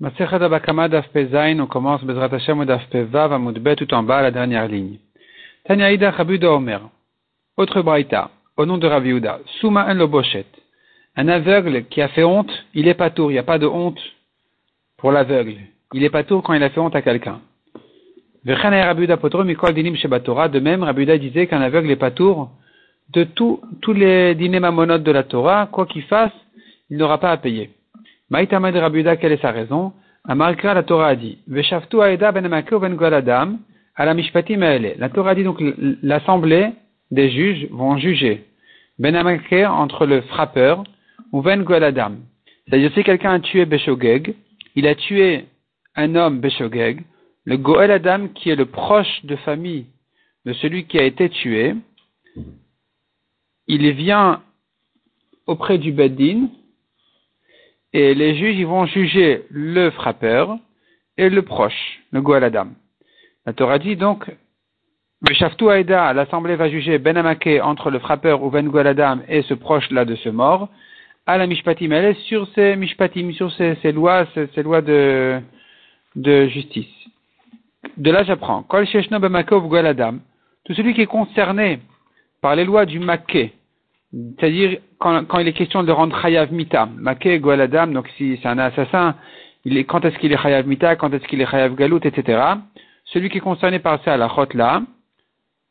Masechet Abakama on commence Bezrat Hashem Daf tout en bas, la dernière ligne. Tanya Ida Chabuda Omer. Autre braïta, au nom de Rav Yehuda. Souma en Loboshet. Un aveugle qui a fait honte, il est pas tour, il n'y a pas de honte pour l'aveugle. Il est pas tour quand il a fait honte à quelqu'un. De même, Rabuda disait qu'un aveugle est pas tour de tous les dîners mamonotes de la Torah, quoi qu'il fasse, il n'aura pas à payer. Maïtamad Rabuda, quelle est sa raison? Amarkra, la Torah a dit, Veshaftu Aeda ben ben Gwaladam, à la Mishpatim La Torah dit donc, l'assemblée des juges vont juger. Ben entre le frappeur ou Ben Gwaladam. C'est-à-dire, si quelqu'un a tué Beshogeg, il a tué un homme Beshogeg, le Goel Adam, qui est le proche de famille de celui qui a été tué, il vient auprès du Beddin, et les juges ils vont juger le frappeur et le proche, le Goel Adam. La Torah dit donc, Shaftu Aïda, l'assemblée va juger Ben Amake entre le frappeur ou Ben Goel Adam et ce proche-là de ce mort, à la Mishpatim. Elle est sur ces Mishpatim, sur ces, lois, ces, lois de, de justice. De là, j'apprends. Kol Sheshno Ben Goel Adam, tout celui qui est concerné par les lois du Maké, c'est-à-dire quand, il est question de rendre Chayav Mita, Maké Goaladam, donc si c'est un assassin, quand est-ce qu'il est Chayav Mita, quand est-ce qu'il est Chayav Galout, etc. Celui qui est concerné par ça, la chot là,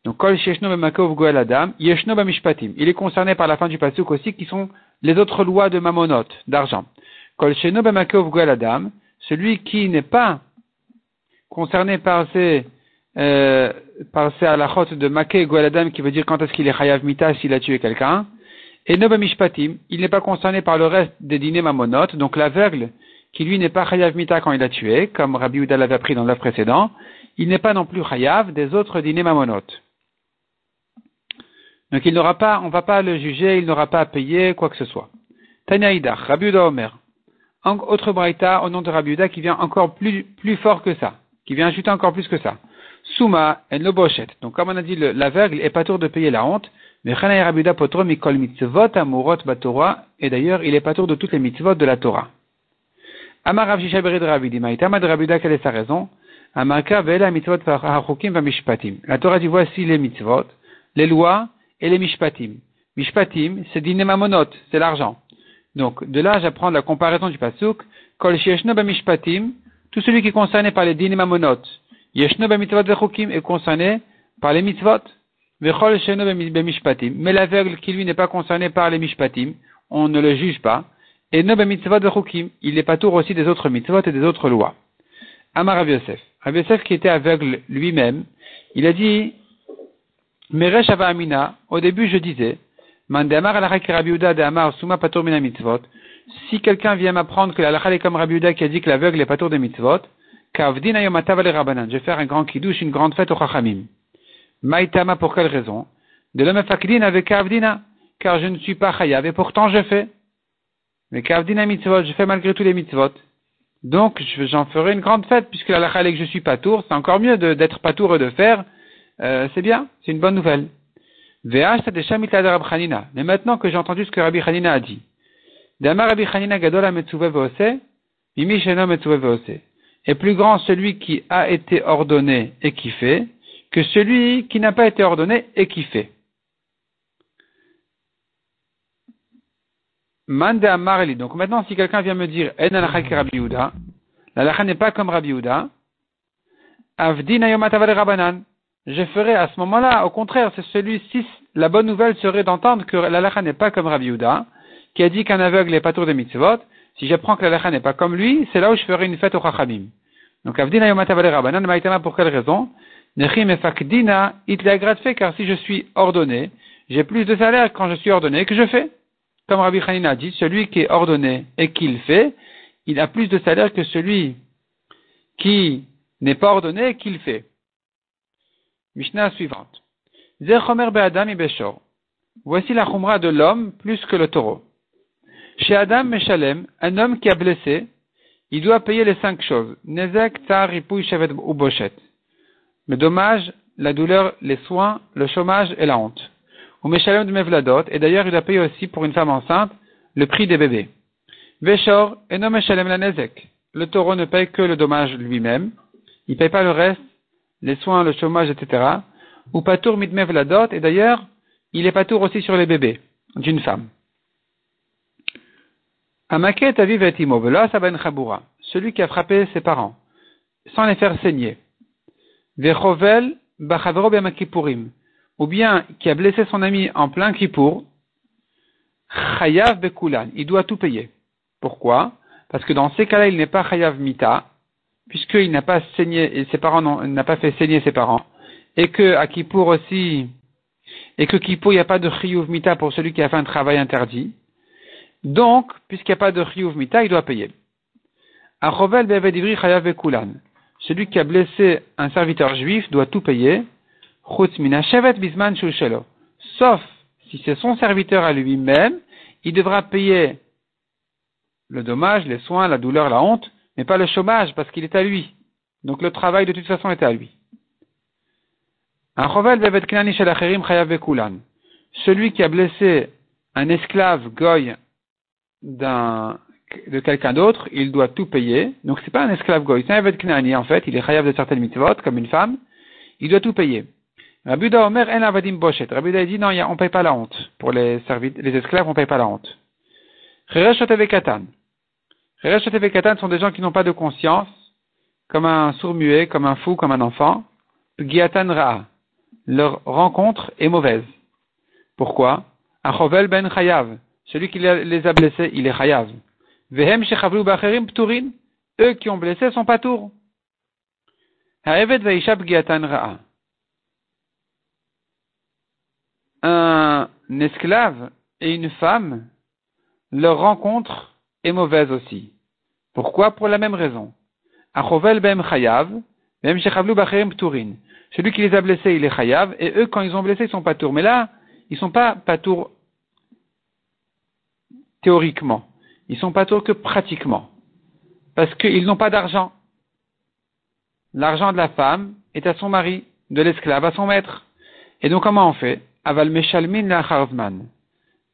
donc Kol Sheshno Bemakov Goaladam, Yeshno Bamishpatim. Il est concerné par la fin du pasuk aussi, qui sont les autres lois de Mamonot, d'argent. Kol Sheshno Bemakov Goaladam, celui qui n'est pas concerné par ces euh, par ces halachot de Maké Goaladam qui veut dire quand est-ce qu'il est Chayav Mita s'il a tué quelqu'un. Et Noba Mishpatim, il n'est pas concerné par le reste des dîners mamonotes, donc l'aveugle qui lui n'est pas Chayav Mita quand il a tué, comme Rabbi Uda l'avait appris dans l'œuvre précédent, il n'est pas non plus Chayav des autres dîners mamonotes. Donc il n'aura pas, on va pas le juger, il n'aura pas à payer quoi que ce soit. Tanya Idach, Rabbi Uda Omer. Autre braïta au nom de Rabbi Uda qui vient encore plus, plus fort que ça, qui vient ajouter encore plus que ça. Souma en le bochet. Donc, comme on a dit, l'aveugle est pas tour de payer la honte. Mais Rabuda potro mikol mitzvot amurot batora. Et d'ailleurs, il est pas tour de toutes les mitzvot de la Torah. Amar Rav Shishaberi de Rabidi. Maïtama de Rabuda, quelle est sa raison? Amarka vela mitzvot hachukim va mishpatim. La Torah dit voici les mitzvot, les lois et les mishpatim. Mishpatim, c'est dinemamonot, c'est l'argent. Donc, de là, j'apprends la comparaison du pasuk. Kol shieshno ba mishpatim. Tout celui qui est concerné par les dinemamonot Yeshno b'mitzvot vechukim est concerné par les mitzvot. Vechol sheno b'mishpatim. Mais l'aveugle qui lui n'est pas concerné par les mishpatim, on ne le juge pas. Et no b'mitzvot vechukim. Il n'est pas tour aussi des autres mitzvot et des autres lois. Amar Rav Yosef. Rav Yosef qui était aveugle lui-même, il a dit, Meresh Amina, au début je disais. Si quelqu'un vient m'apprendre que la est Rabbi qui a dit que l'aveugle est Patur des Mitzvot, je vais faire un grand kiddush, une grande fête au Chachamim. Maïtama, pour quelle raison? De l'homme fakdin avec Kavdina, car je ne suis pas chayav, et pourtant je fais. Mais Kavdina mitzvot, je fais malgré tous les mitzvot. Donc, j'en ferai une grande fête, puisque la est que je suis pas tour, c'est encore mieux d'être pas tour et de faire. Euh, c'est bien, c'est une bonne nouvelle. Mais maintenant que j'ai entendu ce que Rabbi Hanina a dit, Dama Rabbi Hanina sheno metzuve veose est plus grand celui qui a été ordonné et qui fait que celui qui n'a pas été ordonné et qui fait. Mande. Donc maintenant, si quelqu'un vient me dire, En Rabbi n'est pas comme Rabbi Yehuda, Rabanan. Je ferai à ce moment-là, au contraire, c'est celui-ci, la bonne nouvelle serait d'entendre que la n'est pas comme Rabbi Yehuda, qui a dit qu'un aveugle n'est pas tour des mitzvot, si j'apprends que la n'est pas comme lui, c'est là où je ferai une fête au Chachamim. Donc, Avdina Yomata Rabanan, Maïtama, pour quelle raison Nechim et Fakdina, it fait, car si je suis ordonné, j'ai plus de salaire quand je suis ordonné que je fais. Comme Rabbi Hanina a dit, celui qui est ordonné et qu'il fait, il a plus de salaire que celui qui n'est pas ordonné et qu'il fait. Mishnah suivante. Zechomer Be'adam. Voici la chumra de l'homme plus que le taureau. Chez Adam Meshalem, un homme qui a blessé, il doit payer les cinq choses. Nezek, tar, ripouille, shevet ou bochet. Le dommage, la douleur, les soins, le chômage et la honte. Ou Meshalem de Mevladot, et d'ailleurs il doit payer aussi pour une femme enceinte le prix des bébés. Veshor, et non Meshalem la Nezek. le taureau ne paye que le dommage lui-même. Il ne paye pas le reste, les soins, le chômage, etc. Ou patour mitmev la dot, et d'ailleurs, il est patour aussi sur les bébés d'une femme. Celui qui a frappé ses parents, sans les faire saigner. Vechovel bachavero Ou bien qui a blessé son ami en plein kippour. Chayav bekulan. Il doit tout payer. Pourquoi? Parce que dans ces cas-là, il n'est pas chayav mita, puisqu'il n'a pas saigné, et ses parents n'a pas fait saigner ses parents. Et que à Kippour aussi, et que Kippour, il n'y a pas de chiyuv mita pour celui qui a fait un travail interdit. Donc, puisqu'il n'y a pas de chiyuv mita, il doit payer. Celui qui a blessé un serviteur juif doit tout payer. Sauf si c'est son serviteur à lui-même, il devra payer le dommage, les soins, la douleur, la honte, mais pas le chômage parce qu'il est à lui. Donc le travail de toute façon est à lui. Celui qui a blessé un esclave goy de quelqu'un d'autre, il doit tout payer. Donc c'est pas un esclave goy, c'est un Evet Knani en fait, il est chayav de certaines mitzvot, comme une femme, il doit tout payer. Rabuda Omer en avadim boshet. Rabuda dit non, on paye pas la honte. Pour les, les esclaves, on paye pas la honte. Katan. Katan sont des gens qui n'ont pas de conscience, comme un sourd-muet, comme un fou, comme un enfant. Giatan. Leur rencontre est mauvaise. Pourquoi? Achovel ben chayav. Celui qui les a blessés, il est chayav. Vehem shechavlu bacherim pturin. Eux qui ont blessé sont pas tours. Ha'eved veishab giatan ra'a. Un esclave et une femme, leur rencontre est mauvaise aussi. Pourquoi? Pour la même raison. Achovel ben chayav, vehem shechavlu bacherim pturin. Celui qui les a blessés, il est chayav, et eux, quand ils ont blessé, ils sont pas tours. Mais là, ils sont pas tours théoriquement. Ils sont pas tôt que pratiquement. Parce qu'ils n'ont pas d'argent. L'argent de la femme est à son mari, de l'esclave à son maître. Et donc comment on fait? Aval meshalmin la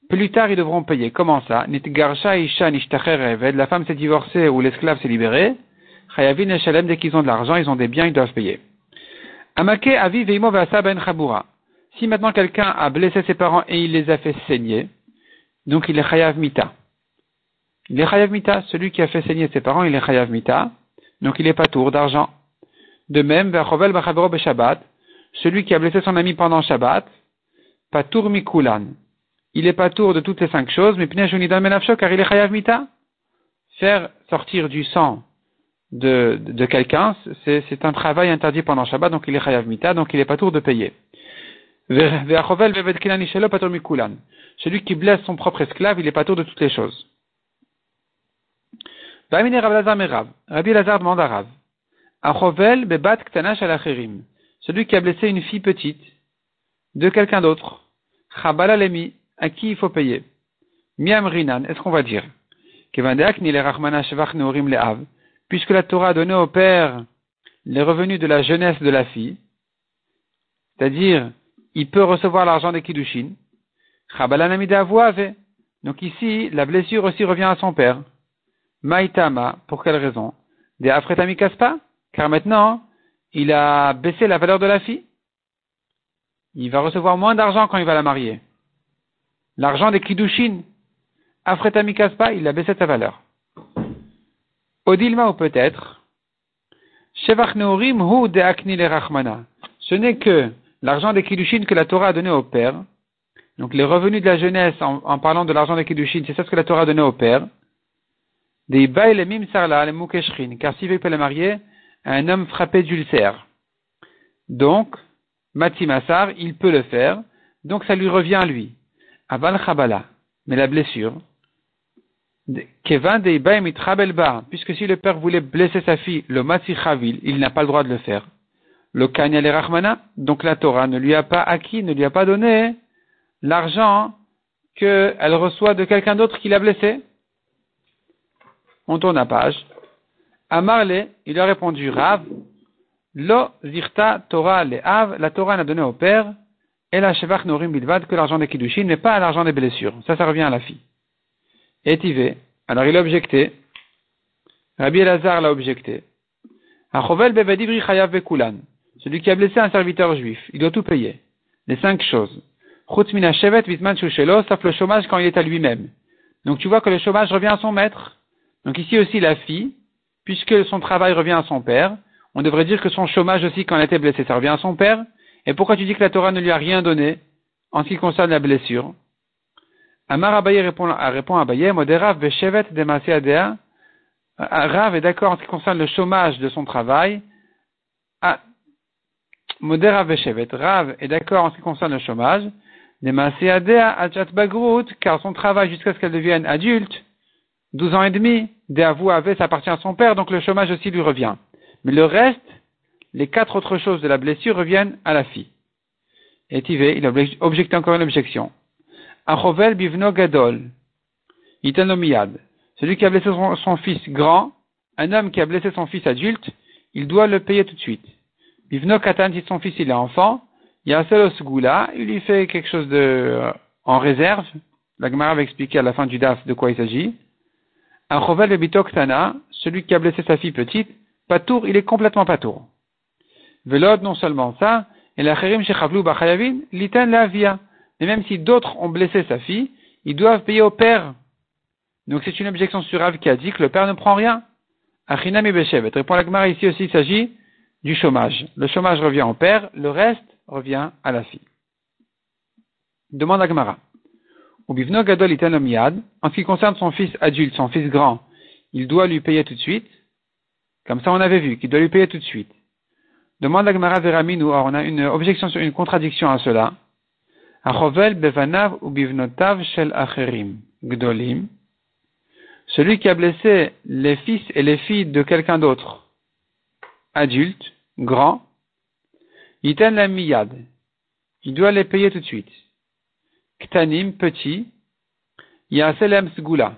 Plus tard, ils devront payer. Comment ça? La femme s'est divorcée ou l'esclave s'est libéré. Chayavin et dès qu'ils ont de l'argent, ils ont des biens, ils doivent payer. Amake avi ben. Si maintenant quelqu'un a blessé ses parents et il les a fait saigner, donc il est chayav mita. Il est chayav mita. Celui qui a fait saigner ses parents, il est chayav mita. Donc il est pas tour d'argent. De même, Shabbat, celui qui a blessé son ami pendant Shabbat, patour mikulan. Il est pas tour de toutes les cinq choses, mais car il est chayav mita. Faire sortir du sang de, de quelqu'un, c'est un travail interdit pendant Shabbat, donc il est chayav mita, donc il est pas tour de payer. Celui qui blesse son propre esclave, il est pas tour de toutes les choses. Rabbi Lazar demande à Rav. Celui qui a blessé une fille petite de quelqu'un d'autre. À qui il faut payer? Miam rinan. Est-ce qu'on va dire? Puisque la Torah a donné au père les revenus de la jeunesse de la fille, c'est-à-dire, il peut recevoir l'argent des kiddushin. Donc ici, la blessure aussi revient à son père. Maïtama, pour quelle raison? Des Afretami Kaspa? Car maintenant, il a baissé la valeur de la fille. Il va recevoir moins d'argent quand il va la marier. L'argent des Kiddushin. Afretami Kaspa, il a baissé sa valeur. Odilma ou peut-être. Shevach Hu de Akni le Rachmana. Ce n'est que l'argent des Kiddushin que la Torah a donné au père. Donc les revenus de la jeunesse en, parlant de l'argent des Kiddushin, c'est ça ce que la Torah a donné au père des Baïlemim Sarla, les Mukeshrin, car veut pas le marier, un homme frappé d'ulcère. Donc, Matimassar, il peut le faire, donc ça lui revient à lui. Aval Chabala, mais la blessure, Kevin de puisque si le père voulait blesser sa fille, le Matsi Chavil, il n'a pas le droit de le faire. Le Kanya le Rahmana, donc la Torah ne lui a pas acquis, ne lui a pas donné l'argent qu'elle reçoit de quelqu'un d'autre qui l'a blessé. On tourne la page. Amarle, il a répondu Rav, Lo zirta Torah le Av, la Torah n'a donné au père, et la Shevach Norim Bilvad que l'argent des Kiddushin, mais pas l'argent des blessures. Ça, ça revient à la fille. Et alors il a objecté, Rabbi Elazar l'a objecté. Celui qui a blessé un serviteur juif, il doit tout payer. Les cinq choses. sauf le chômage quand il est à lui-même. Donc tu vois que le chômage revient à son maître. Donc ici aussi la fille, puisque son travail revient à son père, on devrait dire que son chômage aussi quand elle était blessée, ça revient à son père. Et pourquoi tu dis que la Torah ne lui a rien donné en ce qui concerne la blessure? Amar Abaye répond, répond à Abaye, Moderav Beshevet Adea. Rav est d'accord en ce qui concerne le chômage de son travail. Ah, Moderav Beshevet. Rav est d'accord en ce qui concerne le chômage. Car son travail jusqu'à ce qu'elle devienne adulte, 12 ans et demi, Deavu avait, ça appartient à son père, donc le chômage aussi lui revient. Mais le reste, les quatre autres choses de la blessure reviennent à la fille. Et Tivé, il objecte encore une objection. Achovel bivno gadol, itanomiyad. Celui qui a blessé son, fils grand, un homme qui a blessé son fils adulte, il doit le payer tout de suite. Bivno katan, si son fils il est enfant, il y a un seul goula, il lui fait quelque chose de, euh, en réserve. La Gemara va expliquer à la fin du DAF de quoi il s'agit. Achovel bitoktana, celui qui a blessé sa fille petite, patour, il est complètement patour. Velod, non seulement ça, et la cherim shechavlu bachayavin, liten la via. Mais même si d'autres ont blessé sa fille, ils doivent payer au père. Donc c'est une objection sur Rav qui a dit que le père ne prend rien. Achinam. Répond la Gemara, ici aussi il s'agit du chômage. Le chômage revient au père, le reste revient à la fille. Demande à Gemara. Ubivno gadol En ce qui concerne son fils adulte, son fils grand, il doit lui payer tout de suite. Comme ça, on avait vu qu'il doit lui payer tout de suite. Demande à Gemara Veraminu, on a une objection une contradiction à cela. Achovel bevanav ou bivnotav shel acherim, gdolim. Celui qui a blessé les fils et les filles de quelqu'un d'autre, adulte, grand, yiten la miyad. Il doit les payer tout de suite. Ktanim, petit, yaselem sgula.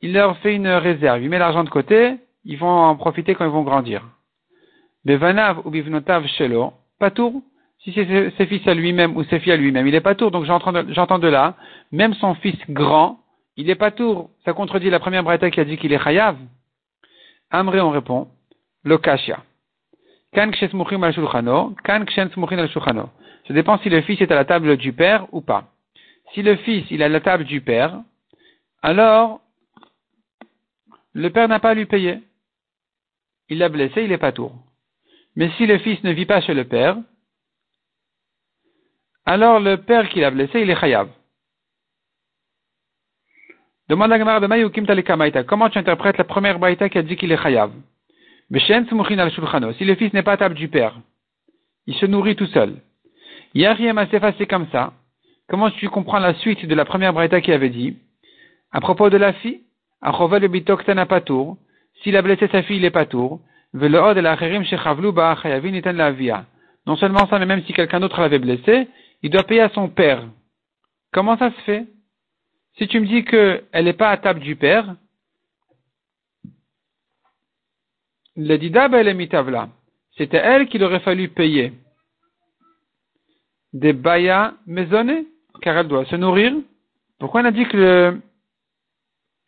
Il leur fait une réserve. Il met l'argent de côté, ils vont en profiter quand ils vont grandir. Bevanav ou bivnotav shelo, patour, si c'est ses fils à lui-même ou ses filles à lui-même, il est pas tour. Donc j'entends de là, même son fils grand, il est pas tour. Ça contredit la première braïta qui a dit qu'il est chayav. Amré, on répond, lokashia. Kan al kan al Ça dépend si le fils est à la table du père ou pas. Si le fils, il est à la table du père, alors, le père n'a pas à lui payer il l'a blessé, il est pas tour. Mais si le fils ne vit pas chez le père, alors le père qui l'a blessé, il est chayav. Demande à Gamara de Mayukim Talekamaita. Comment tu interprètes la première baïta qui a dit qu'il est chayav? Si le fils n'est pas à table du père, il se nourrit tout seul. Yariam Asefa, c'est comme ça. Comment tu comprends la suite de la première braïta qui avait dit, à propos de la fille, Achovel Bitoktan Patour, s'il a blessé sa fille, il est pas tour. Non seulement ça, mais même si quelqu'un d'autre l'avait blessé, il doit payer à son père. Comment ça se fait? Si tu me dis qu'elle n'est pas à table du père, le didab elle mitavla. C'était elle qu'il aurait fallu payer des baya maisonnés, car elle doit se nourrir. Pourquoi on a dit que le,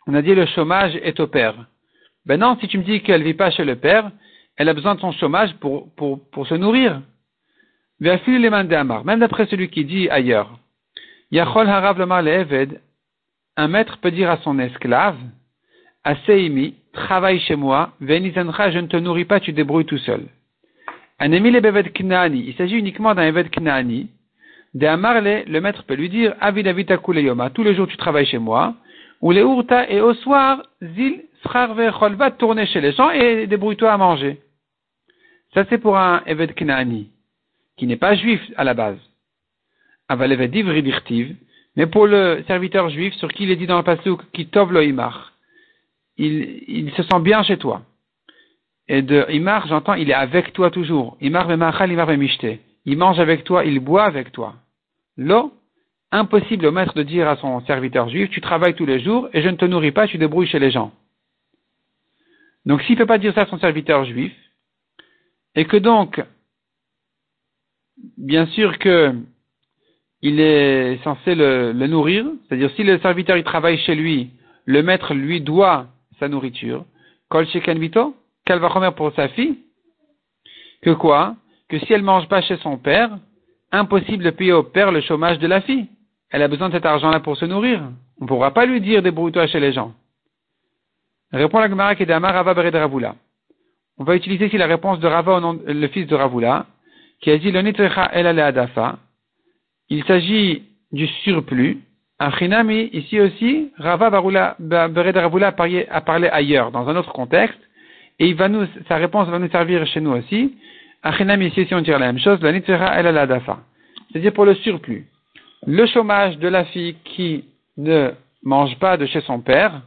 on a dit le chômage est au père? Ben non, si tu me dis qu'elle vit pas chez le père, elle a besoin de son chômage pour, pour, pour se nourrir. Même d'après celui qui dit ailleurs, Yachol harav un maître peut dire à son esclave, Aseimi, travaille chez moi, je ne te nourris pas, tu débrouilles tout seul. Un le knani, il s'agit uniquement d'un eved knani. De Amarle, le maître peut lui dire, Avid yoma, tous les jours tu travailles chez moi, ou les urta, et au soir, zil frère va tourner chez les gens et débrouille-toi à manger. Ça, c'est pour un Eved Knaani, qui n'est pas juif à la base. Aval Eved mais pour le serviteur juif sur qui il est dit dans le passé, qui tov il, se sent bien chez toi. Et de imar, j'entends, il est avec toi toujours. Imar vemachal, imar vemishte. Il mange avec toi, il boit avec toi. Lo, impossible au maître de dire à son serviteur juif, tu travailles tous les jours et je ne te nourris pas, tu débrouilles chez les gens. Donc s'il ne peut pas dire ça à son serviteur juif, et que donc, bien sûr que il est censé le, nourrir, c'est-à-dire si le serviteur il travaille chez lui, le maître lui doit sa nourriture, Kol Sheken va remettre pour sa fille, que quoi? Que si elle mange pas chez son père, impossible de payer au père le chômage de la fille. Elle a besoin de cet argent-là pour se nourrir. On ne pourra pas lui dire débrouille-toi chez les gens. Répond la Gemara qui est Rava de Ravula. On va utiliser ici la réponse de Rava, le fils de Ravula, qui a dit le el adafa. Il s'agit du surplus. Achinami, ici aussi, Rava Barula, a parlé ailleurs, dans un autre contexte, et il va nous, sa réponse va nous servir chez nous aussi. Achinami, ici, si on tire la même chose, le el adafa. C'est-à-dire pour le surplus. Le chômage de la fille qui ne mange pas de chez son père,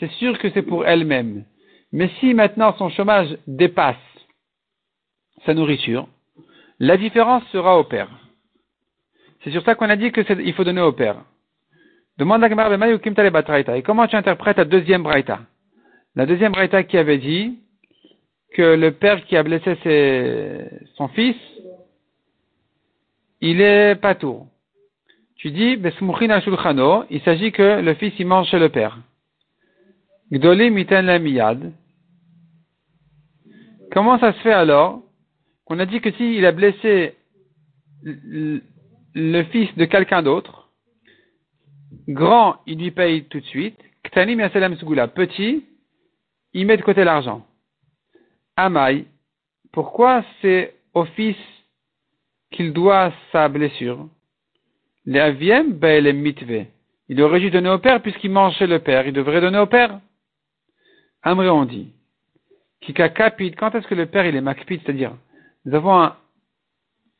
c'est sûr que c'est pour elle-même. Mais si maintenant son chômage dépasse sa nourriture, la différence sera au père. C'est sur ça qu'on a dit qu'il faut donner au père. Demande à Gemara Et comment tu interprètes la deuxième braïta? La deuxième braïta qui avait dit que le père qui a blessé son fils, il est pas tour. Tu dis, il s'agit que le fils il mange chez le père. Gdolim miten la miyad. Comment ça se fait alors qu'on a dit que s'il a blessé le fils de quelqu'un d'autre, grand, il lui paye tout de suite, Ktanim sugula, petit, il met de côté l'argent. Amai, pourquoi c'est au fils qu'il doit sa blessure? Les aviem, ben. Il aurait dû donner au père puisqu'il mange chez le père, il devrait donner au père. Amré on dit, Kika kapit, quand est-ce que le père il est makpid, c'est-à-dire, nous avons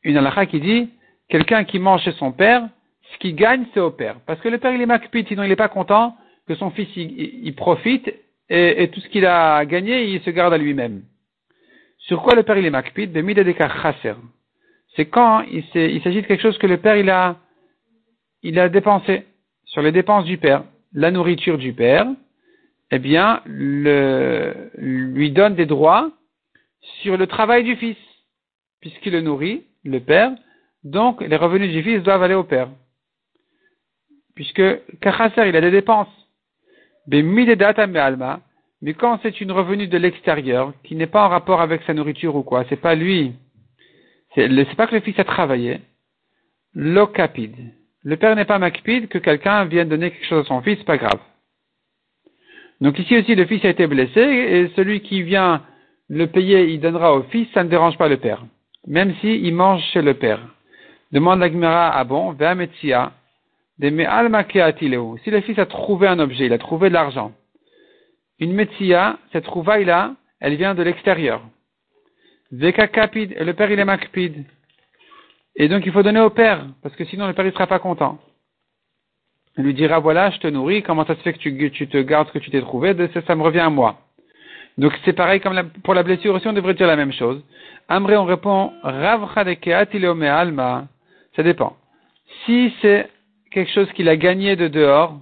une halakha qui dit, quelqu'un qui mange chez son père, ce qu'il gagne c'est au père. Parce que le père il est makpid, sinon il n'est pas content que son fils il, profite et, tout ce qu'il a gagné il se garde à lui-même. Sur quoi le père il est makpid? C'est quand il s'agit de quelque chose que le père il a, il a dépensé sur les dépenses du père, la nourriture du père, eh bien, le, lui donne des droits sur le travail du fils, puisqu'il le nourrit, le père, donc les revenus du fils doivent aller au père. Puisque Kachasser, il a des dépenses. Mais quand c'est une revenu de l'extérieur, qui n'est pas en rapport avec sa nourriture ou quoi, c'est pas lui, c'est pas que le fils a travaillé, l'okapid. Le père n'est pas makpid, que quelqu'un vienne donner quelque chose à son fils, pas grave. Donc ici aussi, le fils a été blessé et celui qui vient le payer, il donnera au fils, ça ne dérange pas le père. Même s'il il mange chez le père. Demande la Gemara à bon, Si le fils a trouvé un objet, il a trouvé de l'argent. Une metsia, cette trouvaille-là, elle vient de l'extérieur. Le père il est makpid. Et donc il faut donner au père, parce que sinon le père il sera pas content. Il lui dira, voilà, je te nourris, comment ça se fait que tu, te gardes ce que tu t'es trouvé, ça, me revient à moi. Donc c'est pareil comme pour la blessure aussi, on devrait dire la même chose. Amré, on répond, alma, ça dépend. Si c'est quelque chose qu'il a gagné de dehors,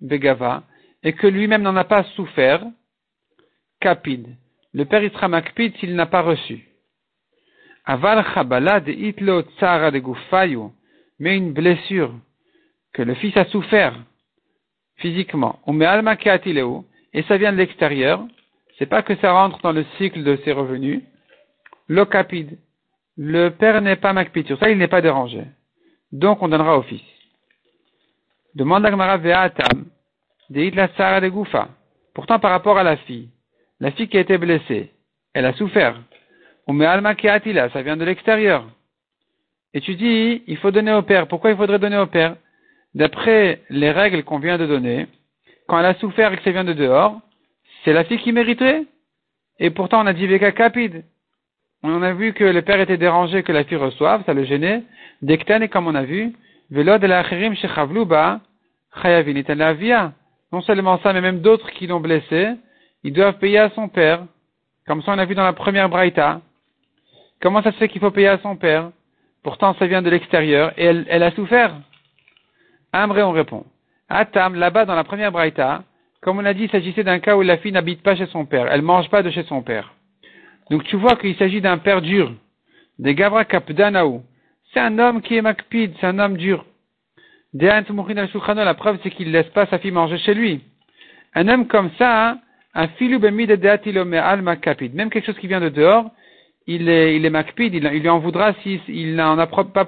begava, et que lui-même n'en a pas souffert, kapid. Le père sera makpid s'il n'a pas reçu. Aval chabala de itlo tsara de gufayu, mais une blessure que le fils a souffert physiquement, et ça vient de l'extérieur, c'est pas que ça rentre dans le cycle de ses revenus, l'okapide, le père n'est pas makpid, sur ça il n'est pas dérangé. Donc on donnera au fils. Demande à Ve'atam, la de Goufa. Pourtant par rapport à la fille, la fille qui a été blessée, elle a souffert. Alma ça vient de l'extérieur. Et tu dis, il faut donner au père. Pourquoi il faudrait donner au père? D'après les règles qu'on vient de donner, quand elle a souffert et que ça vient de dehors, c'est la fille qui mériterait. Et pourtant, on a dit Veka Capide. On a vu que le père était dérangé que la fille reçoive, ça le gênait. Dektan, et comme on a vu, Velo de la Shechavluba, Chayavin Non seulement ça, mais même d'autres qui l'ont blessé, ils doivent payer à son père. Comme ça, on a vu dans la première braïta. Comment ça se fait qu'il faut payer à son père? Pourtant, ça vient de l'extérieur et elle, a souffert. Amré, on répond. Atam, là-bas dans la première braïta, comme on a dit, il s'agissait d'un cas où la fille n'habite pas chez son père. Elle mange pas de chez son père. Donc tu vois qu'il s'agit d'un père dur. Des Gavra Kapdanaou. C'est un homme qui est makpid, c'est un homme dur. La preuve, c'est qu'il ne laisse pas sa fille manger chez lui. Un homme comme ça, hein, un alma kapid, même quelque chose qui vient de dehors, il est, il est makpid, il, lui en voudra si il n'en a pas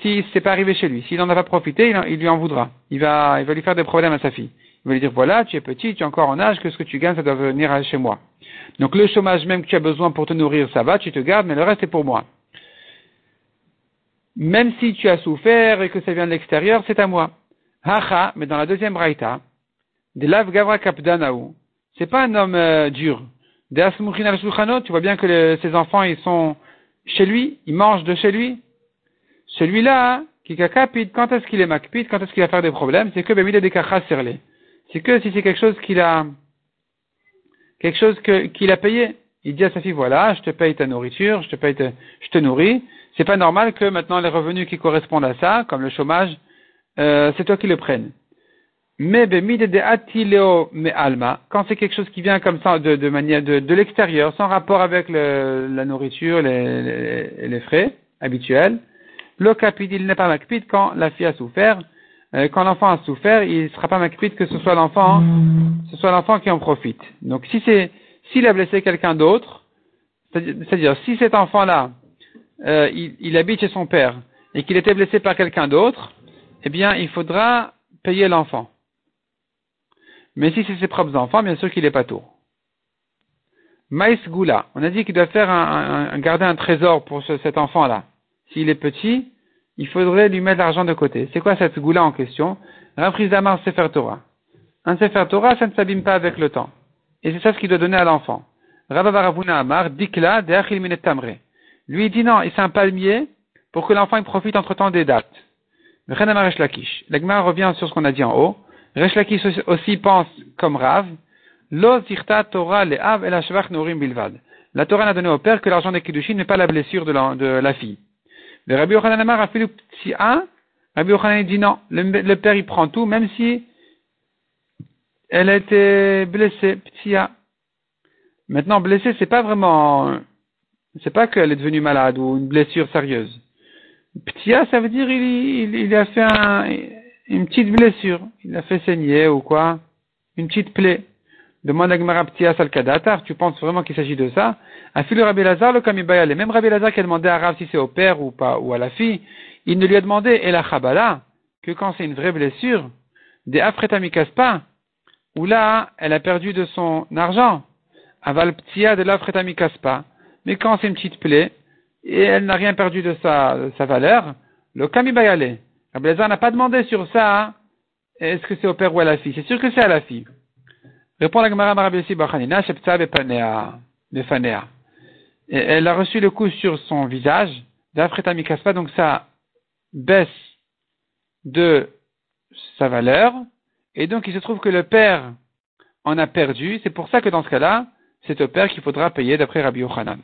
si c'est pas arrivé chez lui. S'il n'en a pas profité, il, lui en voudra. Il va, il va lui faire des problèmes à sa fille. Il va lui dire, voilà, tu es petit, tu es encore en âge, que ce que tu gagnes, ça doit venir chez moi. Donc le chômage même que tu as besoin pour te nourrir, ça va, tu te gardes, mais le reste est pour moi. Même si tu as souffert et que ça vient de l'extérieur, c'est à moi. Haha, mais dans la deuxième raïta, de lav gavra kapdanaou, c'est pas un homme euh, dur. De tu vois bien que ses enfants, ils sont chez lui, ils mangent de chez lui. Celui-là, qui kapid, quand est-ce qu'il est makpid, quand est-ce qu'il va faire des problèmes, c'est que bemide des serlé. C'est que si c'est quelque chose qu'il a, quelque chose qu'il a payé. Il dit à sa fille, voilà, je te paye ta nourriture, je te paye, je te nourris. C'est pas normal que maintenant les revenus qui correspondent à ça, comme le chômage, euh, c'est toi qui le prennes. Mais de me alma, quand c'est quelque chose qui vient comme ça de, manière de, de l'extérieur, sans rapport avec le, la nourriture, les, les, frais habituels, le capid, il n'est pas quand la fille a souffert. Euh, quand l'enfant a souffert, il ne sera pas macpid que ce soit l'enfant, ce soit l'enfant qui en profite. Donc si c'est, s'il a blessé quelqu'un d'autre, c'est-à-dire si cet enfant-là, euh, il, il habite chez son père et qu'il était blessé par quelqu'un d'autre, eh bien, il faudra payer l'enfant. Mais si c'est ses propres enfants, bien sûr qu'il est pas tour. Maïs Goula, on a dit qu'il doit faire un, garder un trésor pour cet enfant-là. S'il est petit, il faudrait lui mettre l'argent de côté. C'est quoi cette goula en question? Rafrizamar Sefer Torah. Un Sefer Torah, ça ne s'abîme pas avec le temps. Et c'est ça ce qu'il doit donner à l'enfant. Amar, Dikla, Deachil Tamre. Lui, dit non, c'est un palmier pour que l'enfant profite entre temps des dates. L'Agma revient sur ce qu'on a dit en haut. Resh aussi pense comme Rav. Et la bilvad. La Torah n'a donné au père que l'argent des Kiddushin n'est pas la blessure la, de la fille. Le Rabbi Yochanan Amar a fait le petit A. Rabbi Yochanan dit non, le, père il prend tout, même si elle a été blessée, petit A. Maintenant, blessée, c'est pas vraiment, c'est pas qu'elle est devenue malade ou une blessure sérieuse. Ptia, ça veut dire il, il, a fait un, une petite blessure. Il a fait saigner ou quoi Une petite plaie. Demande à Gemara Ptia Salkadatar, tu penses vraiment qu'il s'agit de ça A le Rabbi Lazar, le Kamibayale. Même Rabbi Lazar qui a demandé à Rav si c'est au père ou pas, ou à la fille, il ne lui a demandé, et la Chabala, que quand c'est une vraie blessure, des Afretamikaspa, où là, elle a perdu de son argent. Aval Ptia de l'Afretamikaspa. Mais quand c'est une petite plaie, et elle n'a rien perdu de sa, valeur, le kamibayale. Abelazar n'a pas demandé sur ça, est-ce que c'est au père ou à la fille C'est sûr que c'est à la fille. La Gemara. Elle a reçu le coup sur son visage, d'Afreta donc ça baisse de sa valeur, et donc il se trouve que le père en a perdu, c'est pour ça que dans ce cas-là, c'est au père qu'il faudra payer d'après Rabbi Yochanan.